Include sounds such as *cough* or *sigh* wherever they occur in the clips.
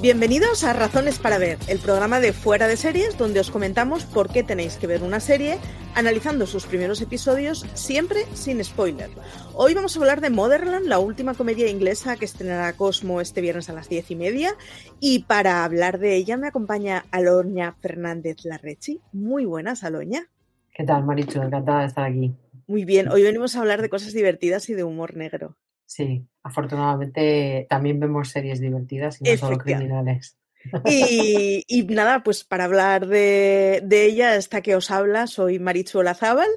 Bienvenidos a Razones para Ver, el programa de Fuera de Series donde os comentamos por qué tenéis que ver una serie, analizando sus primeros episodios, siempre sin spoiler. Hoy vamos a hablar de Motherland, la última comedia inglesa que estrenará Cosmo este viernes a las diez y media. Y para hablar de ella me acompaña Aloña Fernández Larrechi. Muy buenas, Aloña. ¿Qué tal, Marichu? Encantada de estar aquí. Muy bien, hoy venimos a hablar de cosas divertidas y de humor negro. Sí, afortunadamente también vemos series divertidas y no solo criminales. Y, y, nada, pues para hablar de, de, ella, esta que os habla, soy Marichu Olazábal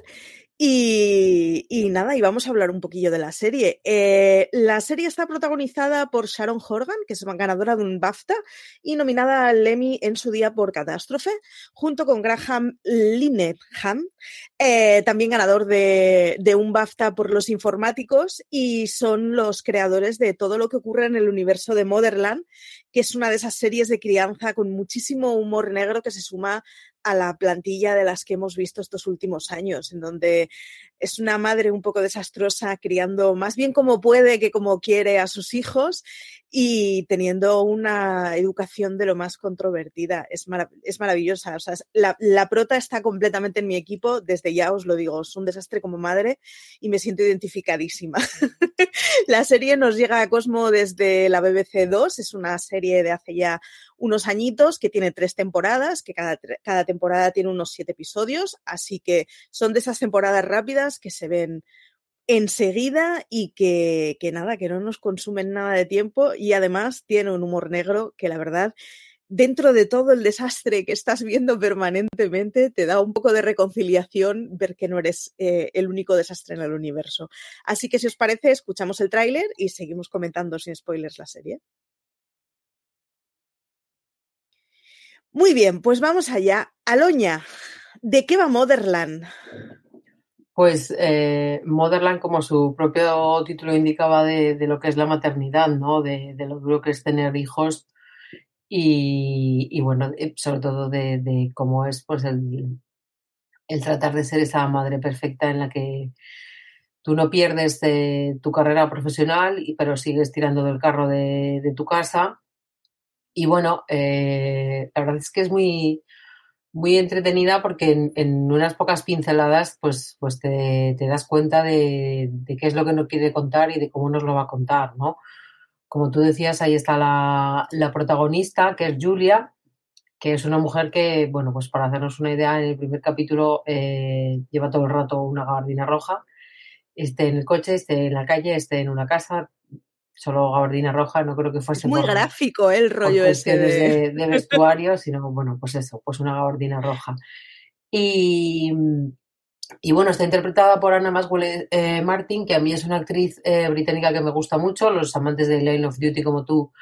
y, nada, y vamos a hablar un poquillo de la serie. Eh, la serie está protagonizada por Sharon Horgan, que es ganadora de un BAFTA y nominada al Emmy en su día por Catástrofe, junto con Graham Linehan, eh, también ganador de, de, un BAFTA por Los Informáticos, y son los creadores de todo lo que ocurre en el universo de Motherland, que es una de esas series de crianza con muchísimo humor negro que se suma a la plantilla de las que hemos visto estos últimos años, en donde es una madre un poco desastrosa criando más bien como puede que como quiere a sus hijos y teniendo una educación de lo más controvertida. Es, es maravillosa. O sea, la, la, prota está completamente en mi equipo, desde ya os lo digo, es un desastre como madre y me siento identificadísima. *laughs* la serie nos llega a Cosmo desde la BBC 2, es una serie de hace ya unos añitos que tiene tres temporadas, que cada, cada temporada tiene unos siete episodios, así que son de esas temporadas rápidas que se ven enseguida y que, que, nada, que no nos consumen nada de tiempo y además tiene un humor negro que la verdad, dentro de todo el desastre que estás viendo permanentemente, te da un poco de reconciliación ver que no eres eh, el único desastre en el universo. Así que si os parece, escuchamos el tráiler y seguimos comentando sin spoilers la serie. Muy bien, pues vamos allá. Aloña, ¿de qué va Motherland? Pues eh, Motherland, como su propio título indicaba, de, lo que es la maternidad, ¿no? De, lo duro que es tener hijos y, bueno, sobre todo de, de, cómo es pues el, el tratar de ser esa madre perfecta en la que tú no pierdes tu carrera profesional, pero sigues tirando del carro de, de tu casa. Y bueno, eh, la verdad es que es muy, muy entretenida porque en, unas pocas pinceladas pues, pues te, das cuenta de, de, qué es lo que nos quiere contar y de cómo nos lo va a contar, ¿no? Como tú decías, ahí está la, la protagonista, que es Julia, que es una mujer que, bueno, pues para hacernos una idea, en el primer capítulo eh, lleva todo el rato una gabardina roja, esté en el coche, esté en la calle, esté en una casa, solo gabardina roja, no creo que fuese muy por, gráfico ¿eh? el rollo ese de... de... *laughs* vestuario, sino bueno, pues eso, pues una gabardina roja. Y, y bueno, está interpretada por Anna Maswell eh, Martin, que a mí es una actriz eh, británica que me gusta mucho. Los amantes de Line of Duty como tú,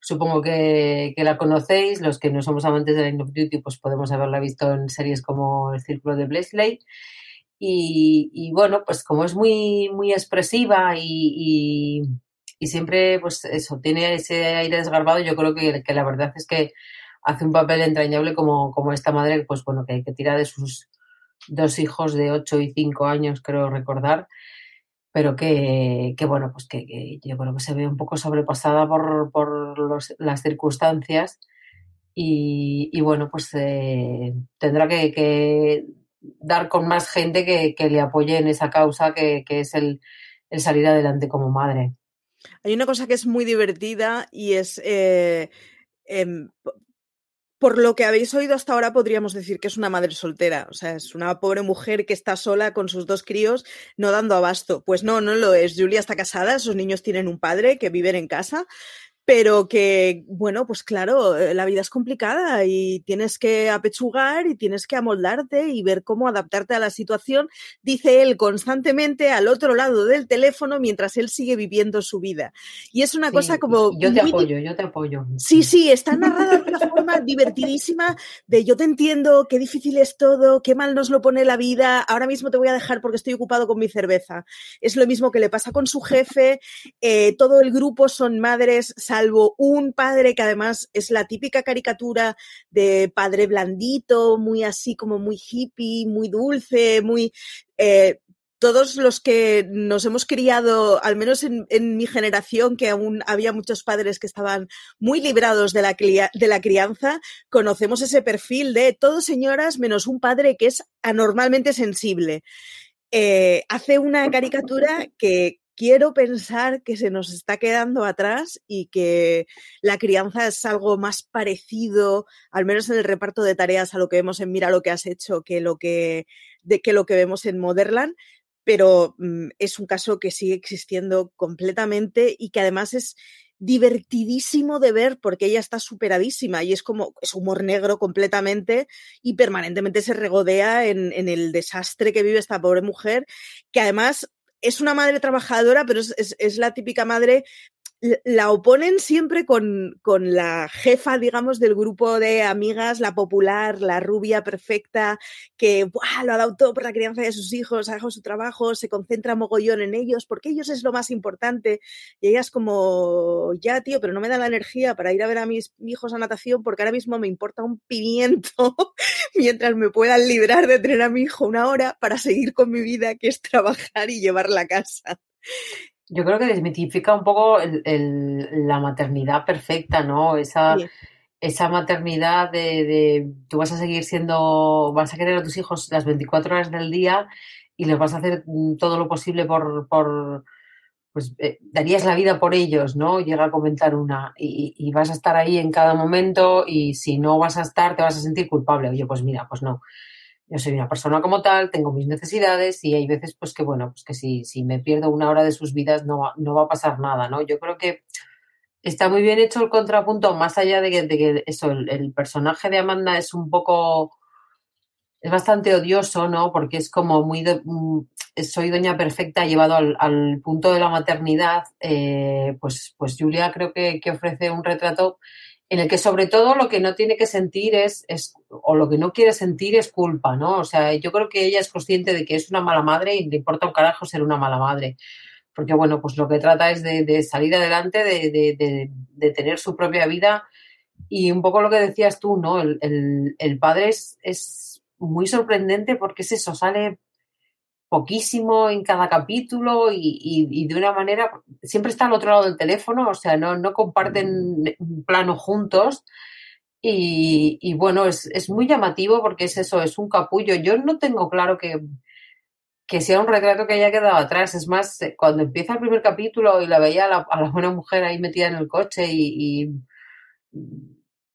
supongo que, que, la conocéis. Los que no somos amantes de Line of Duty, pues podemos haberla visto en series como El Círculo de Blesley. Y, y bueno, pues como es muy, muy expresiva y, y y siempre, pues eso, tiene ese aire desgarbado. Yo creo que, que, la verdad es que hace un papel entrañable como, como esta madre, pues bueno, que, que tira de sus, dos hijos de 8 y 5 años, creo recordar, pero que, bueno, pues que, yo creo que se ve un poco sobrepasada por, por las circunstancias y, bueno, pues eh, tendrá que, dar con más gente que, le apoye en esa causa que, es el, salir adelante como madre. Hay una cosa que es muy divertida y es eh, em, por lo que habéis oído hasta ahora, podríamos decir que es una madre soltera. O sea, es una pobre mujer que está sola con sus dos críos, no dando abasto. Pues no, no lo es. Julia está casada, sus niños tienen un padre que viven en casa pero que, bueno, pues claro, eh, la vida es complicada y tienes que apechugar y tienes que amoldarte y ver cómo adaptarte a la situación, dice él constantemente al otro lado del teléfono mientras él sigue viviendo su vida. Y es una cosa como... Yo te apoyo, yo te apoyo. Sí, sí, está narrada de una forma divertidísima de yo te entiendo, qué difícil es todo, qué mal nos lo pone la vida, ahora mismo te voy a dejar porque estoy ocupado con mi cerveza. Es lo mismo que le pasa con su jefe, eh, todo el grupo son madres salvo un padre que además es la típica caricatura de padre blandito, muy así como muy hippie, muy dulce, muy... Eh, todos los que nos hemos criado, al menos en, mi generación, que aún había muchos padres que estaban muy librados de la, de la crianza, conocemos ese perfil de todos señoras menos un padre que es anormalmente sensible. Eh, hace una caricatura que, quiero pensar que se nos está quedando atrás y que la crianza es algo más parecido, al menos en el reparto de tareas, a lo que vemos en Mira lo que has hecho que lo que, de, que, lo que vemos en Motherland, pero mm, es un caso que sigue existiendo completamente y que además es divertidísimo de ver porque ella está superadísima y es como, es humor negro completamente y permanentemente se regodea en, en el desastre que vive esta pobre mujer, que además es una madre trabajadora, pero es, la típica madre la oponen siempre con, con, la jefa, digamos, del grupo de amigas, la popular, la rubia perfecta, que lo ha dado todo por la crianza de sus hijos, ha dejado su trabajo, se concentra mogollón en ellos, porque ellos es lo más importante. Y ella es como, ya, tío, pero no me da la energía para ir a ver a mis hijos a natación, porque ahora mismo me importa un pimiento *laughs* mientras me puedan librar de tener a mi hijo una hora para seguir con mi vida, que es trabajar y llevar la casa. Yo creo que desmitifica un poco la maternidad perfecta, ¿no? Esa, esa maternidad de, tú vas a seguir siendo, vas a querer a tus hijos las 24 horas del día y les vas a hacer todo lo posible por, por pues eh, darías la vida por ellos, ¿no? Llega a comentar una y, y, vas a estar ahí en cada momento y si no vas a estar te vas a sentir culpable. Oye, pues mira, pues no yo soy una persona como tal, tengo mis necesidades y hay veces pues que bueno, pues que si, si me pierdo una hora de sus vidas no no va a pasar nada, ¿no? Yo creo que está muy bien hecho el contrapunto, más allá de que, de que eso, el, personaje de Amanda es un poco, es bastante odioso, ¿no? Porque es como muy, mm, soy doña perfecta llevado al, al punto de la maternidad, eh, pues, pues Julia creo que, que ofrece un retrato en el que sobre todo lo que no tiene que sentir es, es, o lo que no quiere sentir es culpa, ¿no? O sea, yo creo que ella es consciente de que es una mala madre y le importa un carajo ser una mala madre. Porque, bueno, pues lo que trata es de, salir adelante, de, tener su propia vida. Y un poco lo que decías tú, ¿no? El, padre es, es muy sorprendente porque es eso, sale poquísimo en cada capítulo y, de una manera, siempre está al otro lado del teléfono, o sea, no, no comparten un plano juntos. Y, bueno, es, muy llamativo porque es eso, es un capullo. Yo no tengo claro que, que sea un retrato que haya quedado atrás. Es más, cuando empieza el primer capítulo y la veía a la, buena mujer ahí metida en el coche y,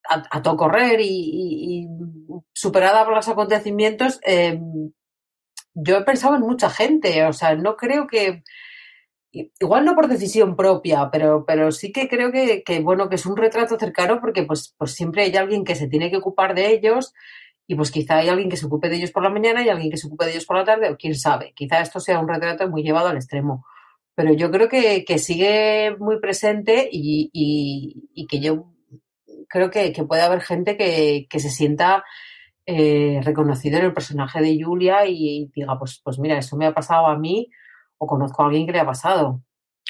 a, todo correr y, superada por los acontecimientos, eh, yo he pensado en mucha gente, o sea, no creo que, igual no por decisión propia, pero, pero sí que creo que, bueno, que es un retrato cercano porque pues, pues siempre hay alguien que se tiene que ocupar de ellos y pues quizá hay alguien que se ocupe de ellos por la mañana y alguien que se ocupe de ellos por la tarde, o quién sabe, quizá esto sea un retrato muy llevado al extremo. Pero yo creo que, sigue muy presente y, y, que yo creo que, puede haber gente que, que se sienta eh, reconocido en el personaje de Julia y, diga, pues, pues mira, esto me ha pasado a mí o conozco a alguien que le ha pasado.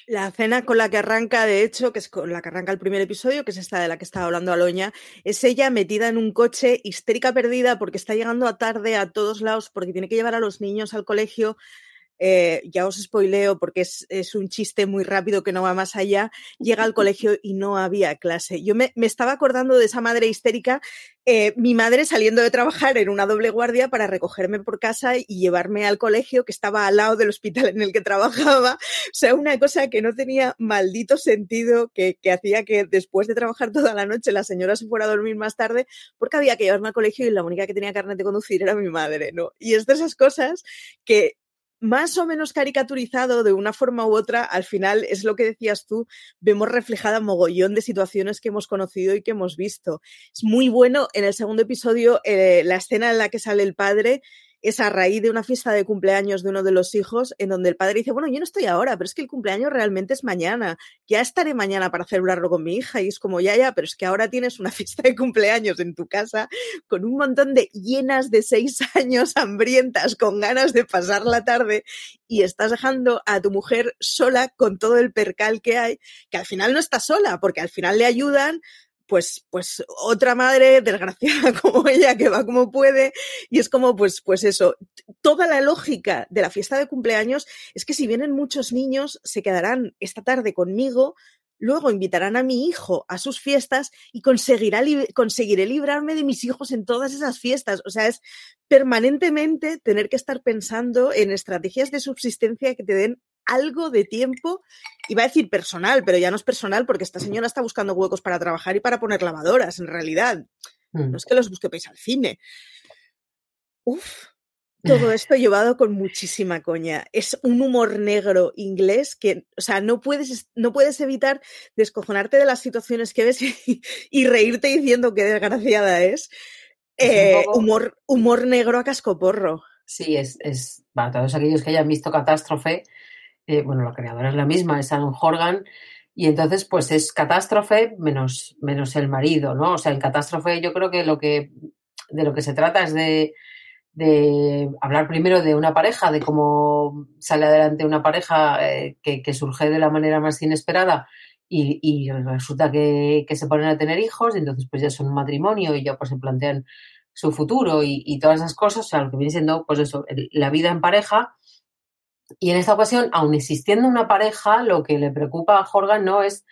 La cena con la que arranca, de hecho, que es con la que arranca el primer episodio, que es esta de la que estaba hablando Aloña, es ella metida en un coche, histérica perdida, porque está llegando a tarde a todos lados, porque tiene que llevar a los niños al colegio, eh, ya os spoileo porque es, un chiste muy rápido que no va más allá, llega al *laughs* colegio y no había clase. Yo me, estaba acordando de esa madre histérica, eh, mi madre saliendo de trabajar en una doble guardia para recogerme por casa y llevarme al colegio que estaba al lado del hospital en el que *laughs* trabajaba. O sea, una cosa que no tenía maldito sentido, que, que hacía que después de trabajar toda la noche la señora se fuera a dormir más tarde porque había que llevarme al colegio y la única que tenía carnet de conducir era mi madre, ¿no? Y es de esas cosas que más o menos caricaturizado de una forma u otra, al final es lo que decías tú, vemos reflejada mogollón de situaciones que hemos conocido y que hemos visto. Es muy bueno en el segundo episodio eh, la escena en la que sale el padre es a raíz de una fiesta de cumpleaños de uno de los hijos en donde el padre dice, bueno, yo no estoy ahora, pero es que el cumpleaños realmente es mañana, ya estaré mañana para celebrarlo con mi hija y es como, ya, ya, pero es que ahora tienes una *laughs* fiesta de cumpleaños en tu casa con un montón de llenas de seis *laughs* años hambrientas con ganas de pasar la tarde y estás dejando a tu mujer sola con todo el percal que hay, que al final no está sola, porque al final le ayudan, pues, pues otra madre desgraciada *laughs* como ella que va como puede y es como pues, pues eso, toda la lógica de la fiesta de cumpleaños es que si vienen muchos niños se quedarán esta tarde conmigo, luego invitarán a mi hijo a sus fiestas y conseguirá conseguiré librarme de mis hijos en todas esas fiestas. O sea, es permanentemente tener que estar pensando en estrategias de subsistencia que te den algo de tiempo, iba a decir personal, pero ya no es personal porque esta señora está buscando huecos para trabajar y para poner lavadoras, en realidad. No mm. es que los busquéis al cine. Uf, todo *laughs* esto llevado con muchísima coña. Es un humor negro inglés que, o sea, no puedes, no puedes evitar descojonarte de las situaciones que ves y, reírte diciendo que desgraciada es. Eh, humor, humor negro a cascoporro. Sí, es, es para todos aquellos que hayan visto Catástrofe, eh, bueno, la creadora es la misma, es Anne Horgan, y entonces pues es catástrofe menos, menos el marido, ¿no? O sea, en catástrofe yo creo que lo que de lo que se trata es de, hablar primero de una pareja, de cómo sale adelante una pareja eh, que, surge de la manera más inesperada y, resulta que, se ponen a tener hijos y entonces pues ya son un matrimonio y ya pues se plantean su futuro y, y todas esas cosas, o sea, lo que viene siendo pues eso, la vida en pareja y en esta ocasión, aun existiendo una pareja, lo que le preocupa a Jorga no es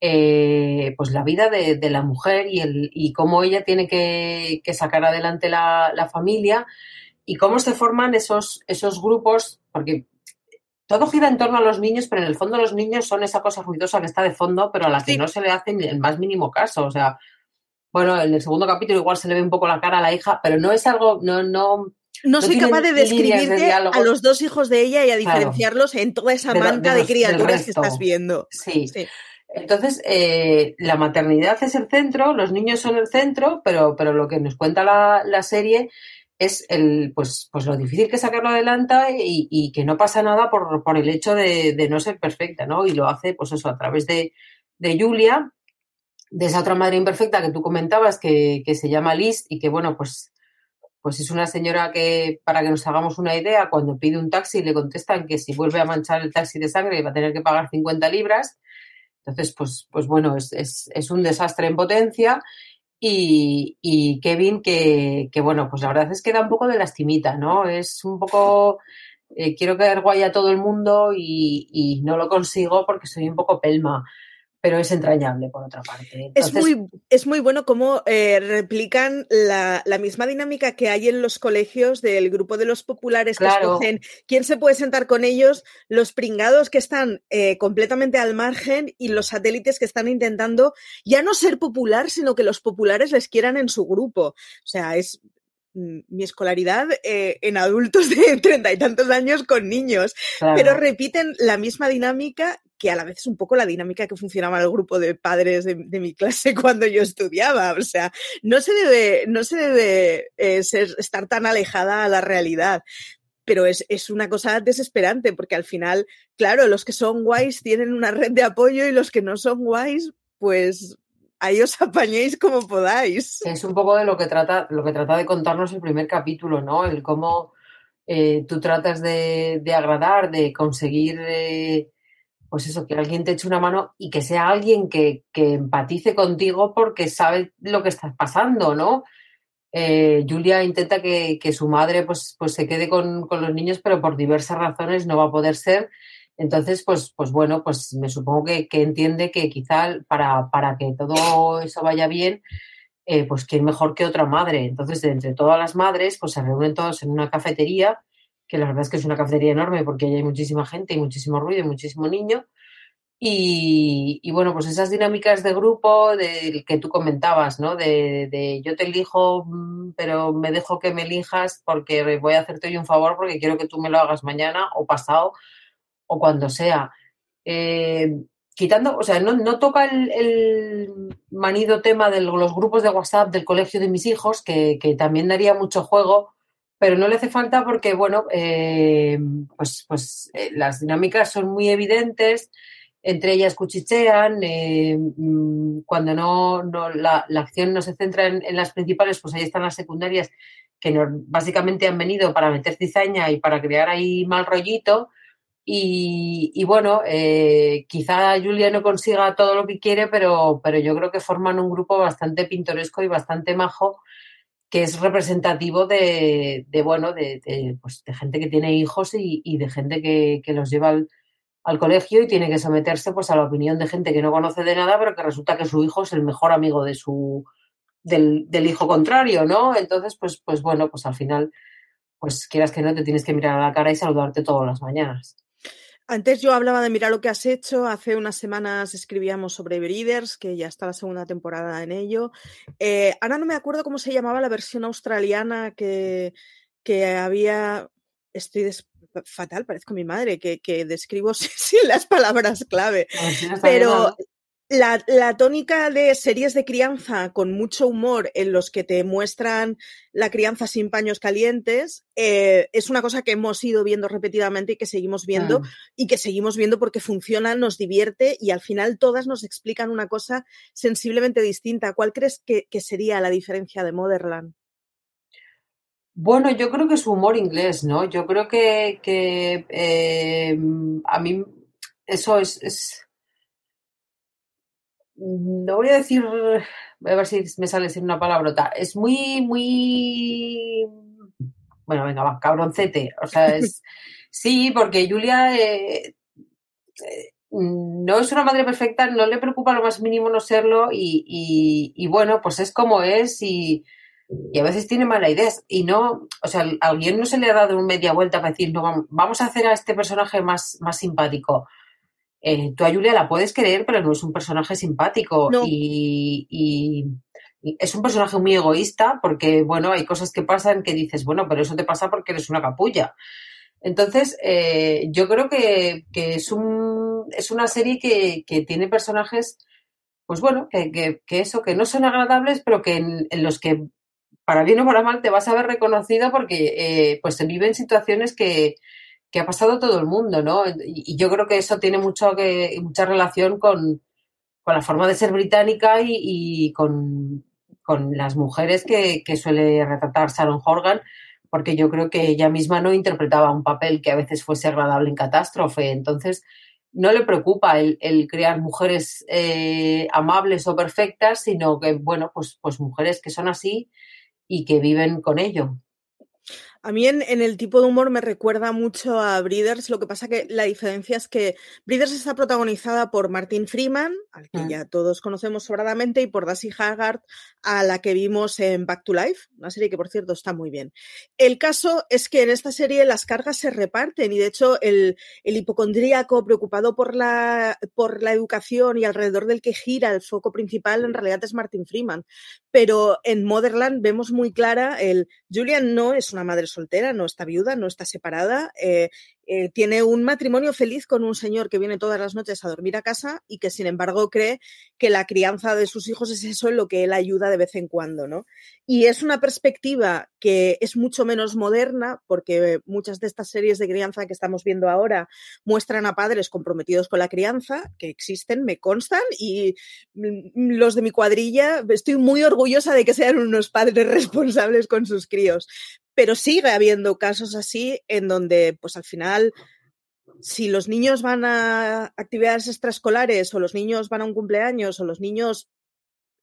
eh, pues la vida de, la mujer y, el, y cómo ella tiene que, sacar adelante la, familia y cómo se forman esos, esos grupos, porque todo gira en torno a los niños, pero en el fondo los niños son esa cosa ruidosa que está de fondo, pero a la que no se le hace el más mínimo caso. O sea, bueno, en el segundo capítulo igual se le ve un poco la cara a la hija, pero no es algo, no, no, no, soy capaz de describirte a los dos hijos de ella y a diferenciarlos en toda esa manta de, criaturas que estás viendo. Sí. Entonces, eh, la maternidad es el centro, los niños son el centro, pero, pero lo que nos cuenta la, serie es el, pues, pues lo difícil que sacarlo adelante y, que no pasa nada por, por el hecho de, no ser perfecta, ¿no? Y lo hace, pues eso, a través de, de Julia, de esa otra madre imperfecta que tú comentabas, que, que se llama Liz y que, bueno, pues pues es una señora que, para que nos hagamos una idea, cuando pide un taxi le contestan que si vuelve a manchar el taxi de sangre va a tener que pagar 50 libras. Entonces, pues, pues bueno, es, un desastre en potencia. Y, Kevin, que, bueno, pues la verdad es que da un poco de lastimita, ¿no? Es un poco, eh, quiero quedar guay a todo el mundo y, y, no lo consigo porque soy un poco pelma pero es entrañable por otra parte. es, muy, es muy bueno cómo eh, replican la, misma dinámica que hay en los colegios del grupo de los populares que escogen quién se puede sentar con ellos, los pringados que están eh, completamente al margen y los satélites que están intentando ya no ser popular, sino que los populares les quieran en su grupo. O sea, es Mm, mi escolaridad eh, en adultos de *laughs* treinta y tantos años con niños, pero repiten la misma dinámica que a la vez es un poco la dinámica que funcionaba en el grupo de padres de, mi clase *laughs* cuando yo estudiaba. O sea, no se debe, no se debe eh, ser, estar tan alejada a la realidad. Pero es, es una cosa desesperante porque al final, claro, los que son guays tienen una red de apoyo y los que no son guays, pues ahí os *laughs* apañéis como podáis. Es un poco de lo que trata, lo que trata de contarnos el primer capítulo, ¿no? El cómo eh, tú tratas de, agradar, de conseguir, eh, pues eso, que alguien te eche una mano y que sea alguien que, que empatice contigo porque sabe lo que estás pasando, ¿no? Eh, Julia intenta que, que, su madre pues, pues se quede con, con, los niños, pero por diversas razones no va a poder ser. Entonces, pues, pues bueno, pues me supongo que, que entiende que quizá para, para, que todo eso vaya bien, eh, pues quién mejor que otra madre. Entonces, entre todas las madres, pues se reúnen todos en una cafetería que la verdad es que es una cafetería enorme porque ahí hay muchísima gente y muchísimo ruido y muchísimo niño. Y, bueno, pues esas dinámicas de grupo del que tú comentabas, ¿no? De, de, yo te elijo, mm, pero me dejo que me elijas porque voy a hacerte hoy un favor porque quiero que tú me lo hagas mañana o pasado o cuando sea. Eh, quitando, o sea, no, no toca el, el, manido tema de los grupos de WhatsApp del colegio de mis hijos, que, que también daría mucho juego, pero no le hace falta porque, bueno, eh, pues, pues eh, las dinámicas son muy evidentes, entre ellas cuchichean, eh, mm, cuando no, no la, la, acción no se centra en, en, las principales, pues ahí están las secundarias que no, básicamente han venido para meter cizaña y para crear ahí mal rollito. Y, y bueno, eh, quizá Julia no consiga todo lo que quiere, pero, pero yo creo que forman un grupo bastante pintoresco y bastante majo que es representativo de, de bueno, de, pues, de, gente que tiene hijos y, de gente que, que los lleva al, al, colegio y tiene que someterse pues, a la opinión de gente que no conoce de nada, pero que resulta que su hijo es el mejor amigo de su, del, del hijo contrario, ¿no? Entonces, pues, pues bueno, pues al final, pues quieras que no, te tienes que mirar a la cara y saludarte todas las mañanas. Antes yo hablaba de Mira lo que has hecho. Hace unas semanas escribíamos sobre Breeders, que ya está la segunda temporada en ello. Eh, ahora no me acuerdo cómo se llamaba la versión australiana que, que había. Estoy des... fatal, parezco mi madre, que, que describo *laughs* sin las palabras clave. Pero la, la, tónica de series de crianza con mucho humor en los que te muestran la crianza sin paños calientes eh, es una cosa que hemos ido viendo repetidamente y que seguimos viendo Ah. y que seguimos viendo porque funciona, nos divierte y al final todas nos explican una cosa sensiblemente distinta. ¿Cuál crees que, que sería la diferencia de Motherland? Bueno, yo creo que es humor inglés, ¿no? Yo creo que, que eh, a mí eso es, es no voy a decir, voy a ver si me sale sin una palabrota, es muy, muy, bueno, venga, va, cabroncete, o sea, es, *laughs* sí, porque Julia eh, eh, no es una madre perfecta, no le preocupa lo más mínimo no serlo y, y, y bueno, pues es como es y, y, a veces tiene malas ideas. Y no, o sea, al guion no se le ha dado una media vuelta para decir, no, vamos a hacer a este personaje más, más simpático eh, tú a Julia la puedes querer, pero no es un personaje simpático. No. Y, y, y, es un personaje muy egoísta porque, bueno, hay cosas que pasan que dices, bueno, pero eso te pasa porque eres una capulla. Entonces, eh, yo creo que, que, es, un, es una serie que, que tiene personajes, pues bueno, que, que, que, eso, que no son agradables, pero que en, en, los que, para bien o para mal, te vas a ver reconocido porque eh, pues se viven situaciones que, que ha pasado todo el mundo, ¿no? Y, yo creo que eso tiene mucho que, mucha relación con, con la forma de ser británica y, con, con, las mujeres que, suele retratar Sharon Horgan, porque yo creo que ella misma no interpretaba un papel que a veces fuese agradable en catástrofe. Entonces, no le preocupa el, el crear mujeres eh, amables o perfectas, sino que, bueno, pues, pues mujeres que son así y que viven con ello. A mí en, en, el tipo de humor me recuerda mucho a Breeders, lo que pasa que la diferencia es que Breeders está protagonizada por Martin Freeman, al que mm. ya todos conocemos sobradamente, y por Darcy Haggard, a la que vimos en Back to Life, una serie que por cierto está muy bien. El caso es que en esta serie las cargas se reparten y de hecho el, el hipocondríaco preocupado por la, por la educación y alrededor del que gira el foco principal en realidad es Martin Freeman. Pero en Motherland vemos muy clara el Julian no es una madre soltera, no está viuda, no está separada, eh, eh, tiene un matrimonio feliz con un señor que viene todas las noches a dormir a casa y que sin embargo cree que la crianza de sus hijos es eso en lo que él ayuda de vez en cuando, ¿no? Y es una perspectiva que es mucho menos moderna porque muchas de estas series de crianza que estamos viendo ahora muestran a padres comprometidos con la crianza, que existen, me constan, y los de mi cuadrilla estoy muy orgullosa de que sean unos padres *laughs* responsables con sus críos pero sigue habiendo casos así en donde, pues al final, si los niños van a actividades extraescolares o los niños van a un cumpleaños o los niños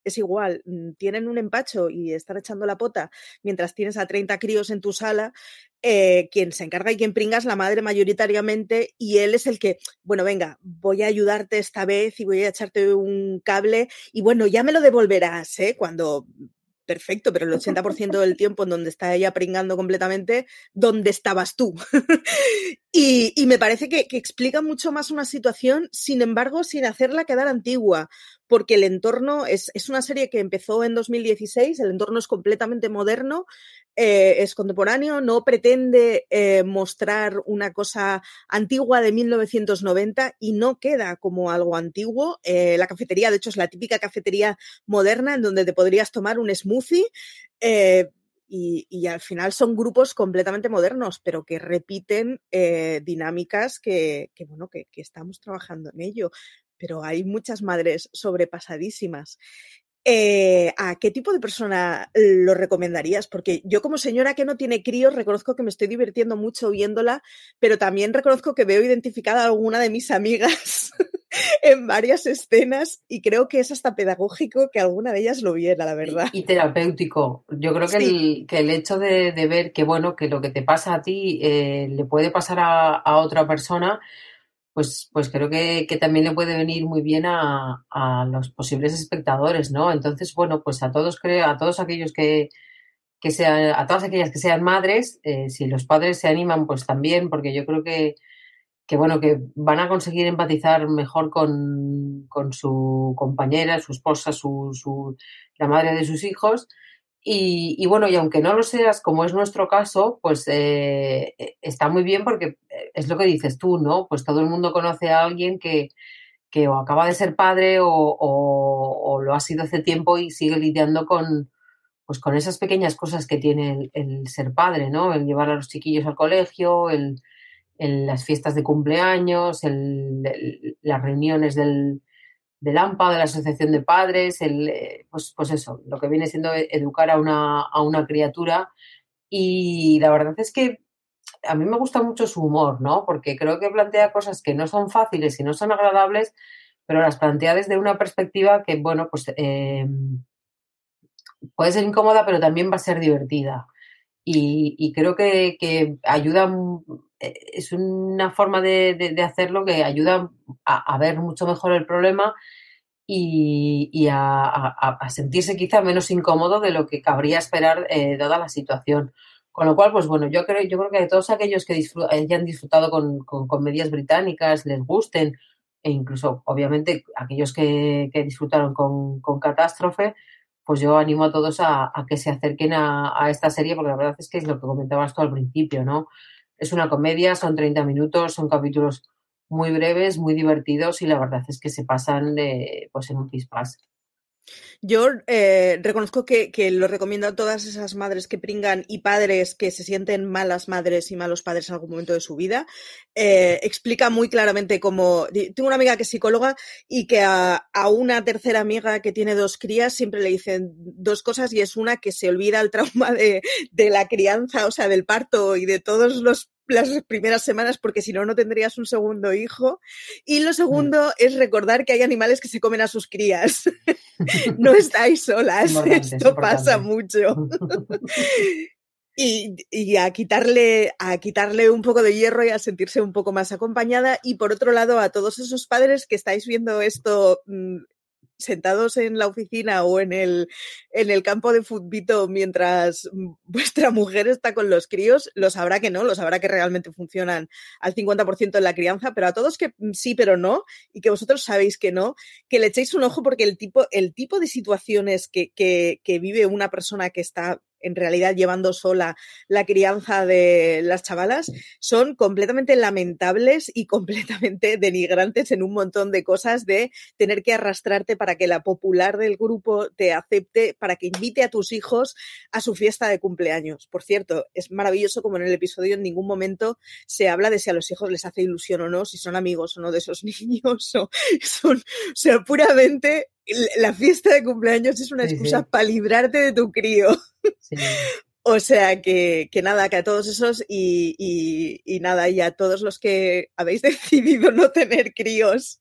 es igual, mm, tienen un empacho y están echando la pota mientras tienes a 30 críos en tu sala, eh, quien se encarga y quien pringa es la madre mayoritariamente y él es el que, bueno, venga, voy a ayudarte esta vez y voy a echarte un cable y bueno, ya me lo devolverás, ¿eh? Cuando perfecto, pero el *laughs* 80% del tiempo en donde está ella pringando completamente, ¿dónde estabas tú? *laughs* y, y, me parece que, que, explica mucho más una situación, sin embargo, sin hacerla quedar antigua, porque el entorno es, es una serie que empezó en 2016, el entorno es completamente moderno, eh, es contemporáneo, no pretende eh, mostrar una cosa antigua de 1990 y no queda como algo antiguo. Eh, la cafetería, de hecho, es la típica cafetería moderna en donde te podrías tomar un smoothie. Y, y, al final son grupos completamente modernos, pero que repiten dinámicas que, bueno, que, que estamos trabajando en ello pero hay muchas madres sobrepasadísimas. Eh, ¿A qué tipo de persona lo recomendarías? Porque yo como señora que no tiene críos reconozco que me estoy divirtiendo mucho viéndola, pero también reconozco que veo identificada a alguna de mis amigas *laughs* en varias escenas y creo que es hasta pedagógico que alguna de ellas lo viera, la verdad. Y, terapéutico. Yo creo que, el, que el, hecho de, de, ver que, bueno, que lo que te pasa a ti eh, le puede pasar a, a otra persona pues, pues creo que, que, también le puede venir muy bien a, a, los posibles espectadores, ¿no? Entonces, bueno, pues a todos creo, a todos aquellos que, que sean, a todas aquellas que sean madres, eh, si los padres se animan, pues también, porque yo creo que, que bueno, que van a conseguir empatizar mejor con, con su compañera, su esposa, su, su, la madre de sus hijos y, y, bueno, y aunque no lo seas, como es nuestro caso, pues eh, e, está muy bien porque eh, es lo que dices tú, ¿no? Pues todo el mundo conoce a alguien que, que o acaba de ser padre o, o, o, lo ha sido hace tiempo y sigue lidiando con, pues con esas pequeñas cosas que tiene el, el ser padre, ¿no? El llevar a los chiquillos al colegio, el, el las fiestas de cumpleaños, el, las reuniones del, del AMPA, de la Asociación de Padres, el, eh, pues, pues eso, lo que viene siendo educar a una, a una criatura. Y la verdad es que a mí me gusta mucho su humor, ¿no? Porque creo que plantea cosas que no son fáciles y no son agradables, pero las plantea desde una perspectiva que, bueno, pues eh, puede ser incómoda, pero también va a ser divertida. Y, creo que, ayuda, es una forma de, de, de hacerlo que ayuda a, a, ver mucho mejor el problema y, y a, a, sentirse quizá menos incómodo de lo que cabría esperar eh, dada la situación. Con lo cual, pues bueno, yo creo, yo creo que todos aquellos que disfrut hayan disfrutado con, con, comedias británicas, les gusten, e incluso, obviamente, aquellos que, que disfrutaron con, con Catástrofe, pues yo animo a todos a, a que se acerquen a, a, esta serie, porque la verdad es que es lo que comentabas tú al principio, ¿no? Es una comedia, son 30 minutos, son capítulos muy breves, muy divertidos y la verdad es que se pasan pues en un pispás. Yo eh, reconozco que, que, lo recomiendo a todas esas madres que pringan y padres que se sienten malas madres y malos padres en algún momento de su vida. Eh, explica muy claramente cómo. Tengo una amiga que es psicóloga y que a, a, una tercera amiga que tiene dos crías siempre le dicen dos cosas y es una que se olvida el trauma de, de la crianza, o sea, del parto y de todos los las primeras semanas porque si no, no tendrías un segundo hijo. Y lo segundo mm. es recordar que hay animales que se comen a sus crías. *laughs* no estáis solas, esto pasa mucho. *laughs* *laughs* Y, y, a quitarle a quitarle un poco de hierro y a sentirse un poco más acompañada y por otro lado a todos esos padres que estáis viendo esto mm, sentados en la oficina o en el, en el campo de futbito mientras *laughs* vuestra mujer está con los críos, lo sabrá que no, lo sabrá que realmente funcionan al 50% en la crianza, pero a todos que sí, pero no, y que vosotros sabéis que no, que le echéis un ojo porque el tipo, el tipo de situaciones que, que, que vive una persona que está en realidad llevando sola la crianza de las chavalas, son completamente lamentables y *laughs* completamente denigrantes en un montón de cosas de tener que arrastrarte para que la popular del grupo te acepte, para que invite a tus hijos a su fiesta de cumpleaños. Por cierto, es maravilloso como en el episodio en ningún momento se habla de si a los hijos les hace ilusión o no, si son amigos o no de esos *laughs* niños, o son, o sea, puramente la fiesta de cumpleaños es una excusa sí, sí. para librarte de tu crío. *laughs* O sea que, que, nada, que a todos esos y, y, y, nada, y a todos los que habéis *laughs* decidido no tener críos,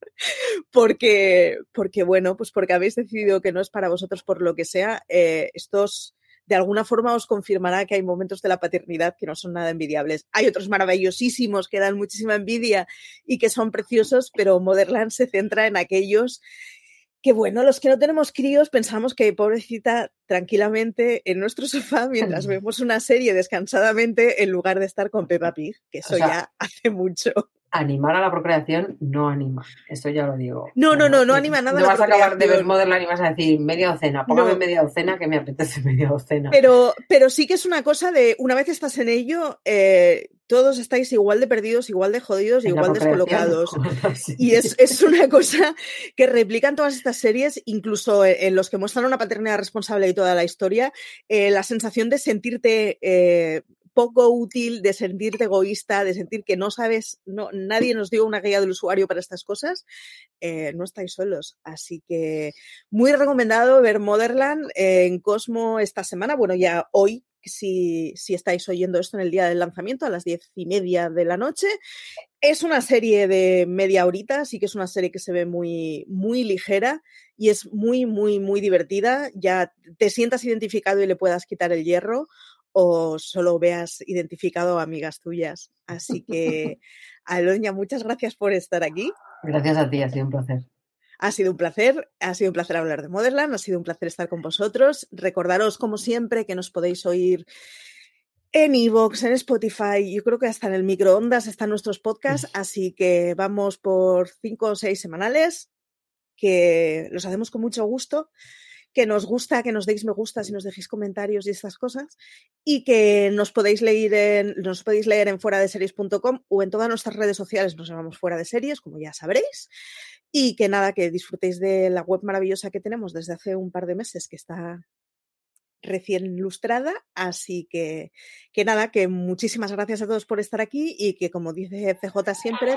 porque, porque bueno, pues porque habéis decidido que no es para vosotros por lo que sea, eh, estos de alguna forma os confirmará que hay momentos de la paternidad que no son nada envidiables. Hay otros maravillosísimos que dan muchísima envidia y que son preciosos, pero Motherland se centra en aquellos que bueno, los que no tenemos críos pensamos que pobrecita tranquilamente en nuestro sofá mientras *laughs* vemos una serie descansadamente en lugar de estar con Peppa Pig, que eso ya *laughs* hace mucho animar a la procreación no anima. Esto ya lo digo. No, no, no, no anima nada. No vas a acabar de ver Motherland y vas a decir media docena. Póngame media docena que me apetece *laughs* media docena. Pero, pero sí que es una cosa de una vez estás en ello, eh, todos estáis igual de perdidos, igual de jodidos, igual descolocados. *laughs* Y es, es, una cosa que replican todas estas series, incluso en los que muestran una paternidad responsable y toda la historia, eh, la sensación de sentirte eh, poco útil, de sentirte egoísta, de sentir que no sabes, no, nadie nos dio una guía del usuario para estas cosas, eh, no estáis solos. Así que muy recomendado ver Motherland en Cosmo esta semana, bueno, ya hoy. Si, si estáis oyendo esto en el día del lanzamiento a las diez y media de la noche, es una serie de media horita, sí que es una serie que se ve muy, muy ligera y es muy, muy, muy divertida. Ya te sientas identificado y le puedas quitar el hierro o solo veas identificado amigas tuyas. Así que, *laughs* Aloña, muchas gracias por estar aquí. Gracias a ti, ha sido un placer. Ha sido un placer, ha sido un placer hablar de Motherland, ha sido un placer estar con vosotros. Recordaros, como siempre, que nos podéis oír en Evox, en Spotify, yo creo que hasta en el microondas están nuestros podcasts, así que vamos por cinco o seis semanales, que los hacemos con mucho gusto que nos gusta que nos deis me gusta y nos dejéis comentarios y estas cosas y que nos podéis leer en, nos podéis leer en fuera de series.com o en todas nuestras redes sociales nos llamamos fuera de series, como ya sabréis. Y que nada, que disfrutéis de la web maravillosa que tenemos desde hace un par de meses que está recién ilustrada. Así que, que nada, que muchísimas gracias a todos por estar aquí y que como dice CJ siempre.